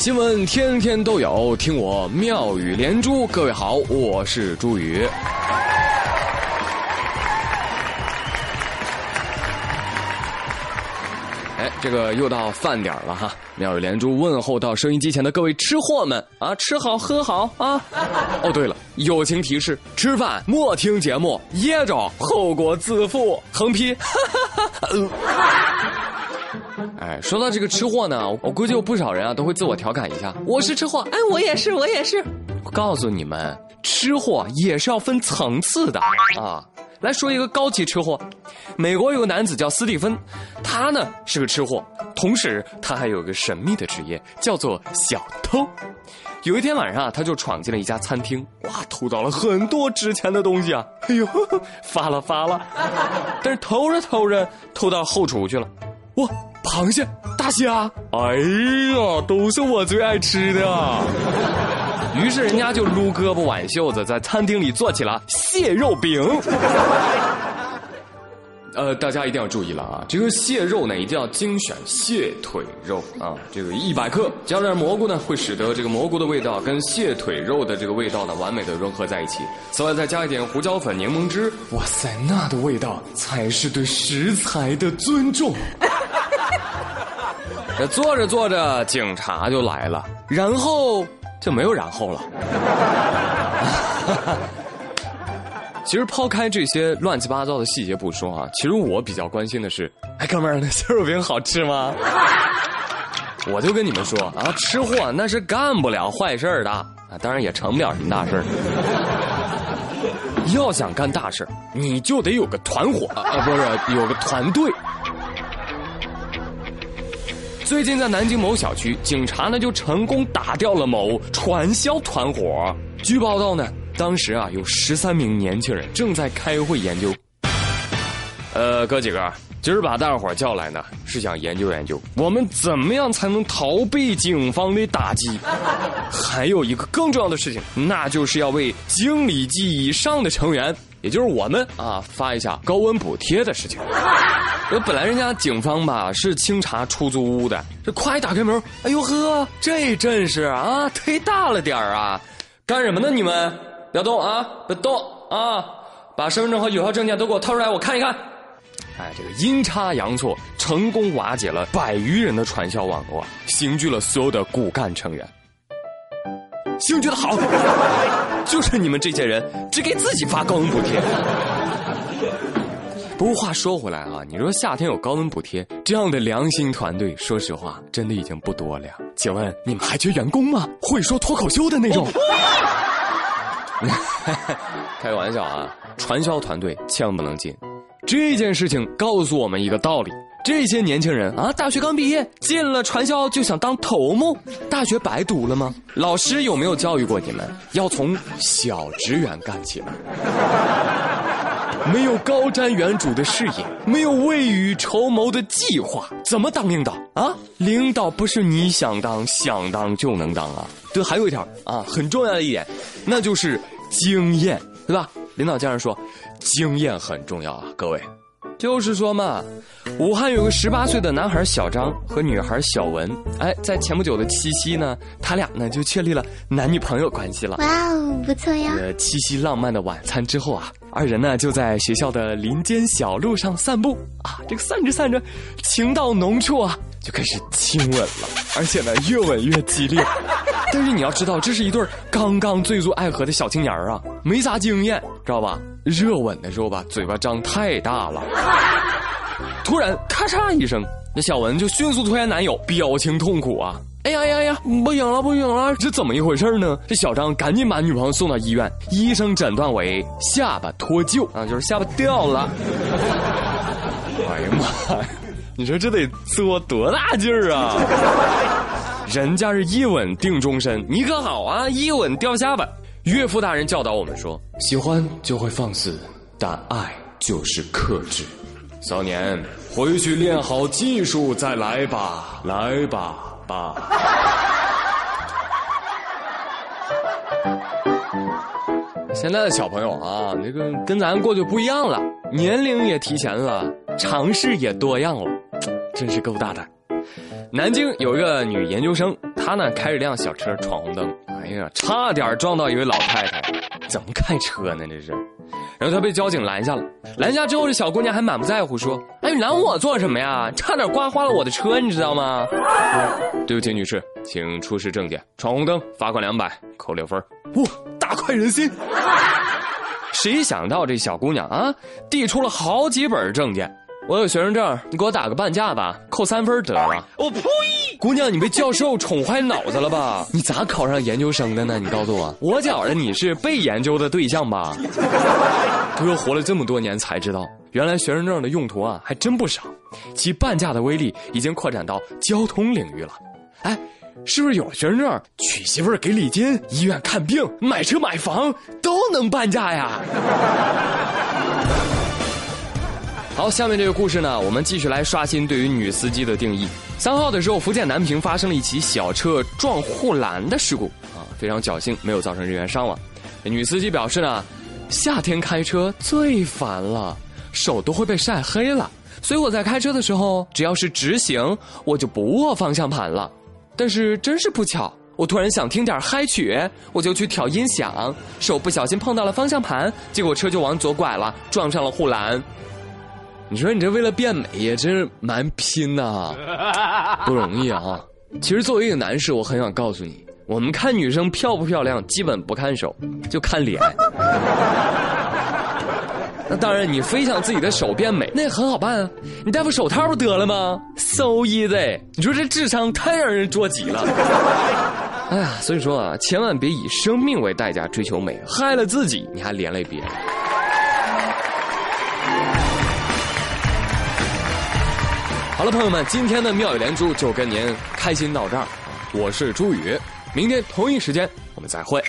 新闻天天都有，听我妙语连珠。各位好，我是朱宇。哎，这个又到饭点了哈！妙语连珠问候到收音机前的各位吃货们啊，吃好喝好啊！哦，对了，友情提示：吃饭莫听节目，噎着后果自负。横批。哈哈哈哈哎，说到这个吃货呢，我估计有不少人啊都会自我调侃一下：我是吃货，哎，我也是，我也是。我告诉你们，吃货也是要分层次的啊。来说一个高级吃货，美国有个男子叫斯蒂芬，他呢是个吃货，同时他还有个神秘的职业，叫做小偷。有一天晚上啊，他就闯进了一家餐厅，哇，偷到了很多值钱的东西啊！哎呦，发了发了！但是偷着偷着，偷到后厨去了，哇，螃蟹、大虾，哎呀，都是我最爱吃的。于是人家就撸胳膊挽袖子，在餐厅里做起了蟹肉饼。呃，大家一定要注意了啊！这个蟹肉呢，一定要精选蟹腿肉啊。这个一百克加点蘑菇呢，会使得这个蘑菇的味道跟蟹腿肉的这个味道呢，完美的融合在一起。此外，再加一点胡椒粉、柠檬汁，哇塞，那的味道才是对食材的尊重。这做着做着，警察就来了，然后。就没有然后了。其实抛开这些乱七八糟的细节不说啊，其实我比较关心的是，哎，哥们儿，那蟹肉饼好吃吗？我就跟你们说啊，吃货那是干不了坏事的啊，当然也成不了什么大事要想干大事你就得有个团伙啊，不是有个团队。最近在南京某小区，警察呢就成功打掉了某传销团伙。据报道呢，当时啊有十三名年轻人正在开会研究。呃，哥几个，今儿把大伙叫来呢，是想研究研究我们怎么样才能逃避警方的打击。还有一个更重要的事情，那就是要为经理级以上的成员。也就是我们啊，发一下高温补贴的事情。这本来人家警方吧是清查出租屋的，这快打开门，哎呦呵，这阵势啊，忒大了点儿啊！干什么呢？你们不要动啊，别动啊！把身份证和有效证件都给我掏出来，我看一看。哎，这个阴差阳错，成功瓦解了百余人的传销网络，刑拘了所有的骨干成员。兴趣的好，就是你们这些人只给自己发高温补贴。不过话说回来啊，你说夏天有高温补贴这样的良心团队，说实话真的已经不多了。请问你们还缺员工吗？会说脱口秀的那种？开个玩笑啊，传销团队千万不能进。这件事情告诉我们一个道理。这些年轻人啊，大学刚毕业进了传销就想当头目，大学白读了吗？老师有没有教育过你们要从小职员干起呢？没有高瞻远瞩的视野，没有未雨绸缪的计划，怎么当领导啊？领导不是你想当想当就能当啊！对，还有一条啊，很重要的一点，那就是经验，对吧？领导这样说，经验很重要啊，各位。就是说嘛，武汉有个十八岁的男孩小张和女孩小文，哎，在前不久的七夕呢，他俩呢就确立了男女朋友关系了。哇哦，不错呀！七夕浪漫的晚餐之后啊，二人呢就在学校的林间小路上散步啊，这个散着散着，情到浓处啊，就开始亲吻了，而且呢越吻越激烈。但是你要知道，这是一对刚刚坠入爱河的小青年啊，没啥经验，知道吧？热吻的时候吧，嘴巴张太大了。突然咔嚓一声，那小文就迅速拖延男友，表情痛苦啊！哎呀呀呀，不行了不行了，这怎么一回事呢？这小张赶紧把女朋友送到医院，医生诊断为下巴脱臼啊，就是下巴掉了。哎呀妈呀，你说这得作多大劲儿啊！人家是一吻定终身，你可好啊，一吻掉下巴。岳父大人教导我们说：喜欢就会放肆，但爱就是克制。少年，回去练好技术再来吧，来吧，爸。现在的小朋友啊，那个跟咱过去不一样了，年龄也提前了，尝试也多样了，真是够大胆。南京有一个女研究生。她呢开着辆小车闯红灯，哎呀，差点撞到一位老太太，怎么开车呢这是？然后他被交警拦下了，拦下之后这小姑娘还满不在乎说：“哎，你拦我做什么呀？差点刮花了我的车，你知道吗？”对不起，女士，请出示证件。闯红灯罚款两百，扣六分。哇，大快人心！谁想到这小姑娘啊，递出了好几本证件。我有学生证，你给我打个半价吧，扣三分得了。我呸！姑娘，你被教授宠坏脑子了吧？你咋考上研究生的呢？你告诉我，我觉着你是被研究的对象吧？哥活了这么多年才知道，原来学生证的用途啊还真不少，其半价的威力已经扩展到交通领域了。哎，是不是有了学生证，娶媳妇儿给礼金，医院看病，买车买房都能半价呀？好，下面这个故事呢，我们继续来刷新对于女司机的定义。三号的时候，福建南平发生了一起小车撞护栏的事故啊，非常侥幸没有造成人员伤亡。女司机表示呢，夏天开车最烦了，手都会被晒黑了，所以我在开车的时候，只要是直行，我就不握方向盘了。但是真是不巧，我突然想听点嗨曲，我就去调音响，手不小心碰到了方向盘，结果车就往左拐了，撞上了护栏。你说你这为了变美也真是蛮拼呐，不容易啊！其实作为一个男士，我很想告诉你，我们看女生漂不漂亮，基本不看手，就看脸。那当然，你非想自己的手变美，那也很好办啊，你戴副手套不得了吗？So easy！你说这智商太让人捉急了。哎呀，所以说啊，千万别以生命为代价追求美，害了自己，你还连累别人。好了朋友们今天的妙语连珠就跟您开心到这儿。我是朱宇明天同一时间我们再会。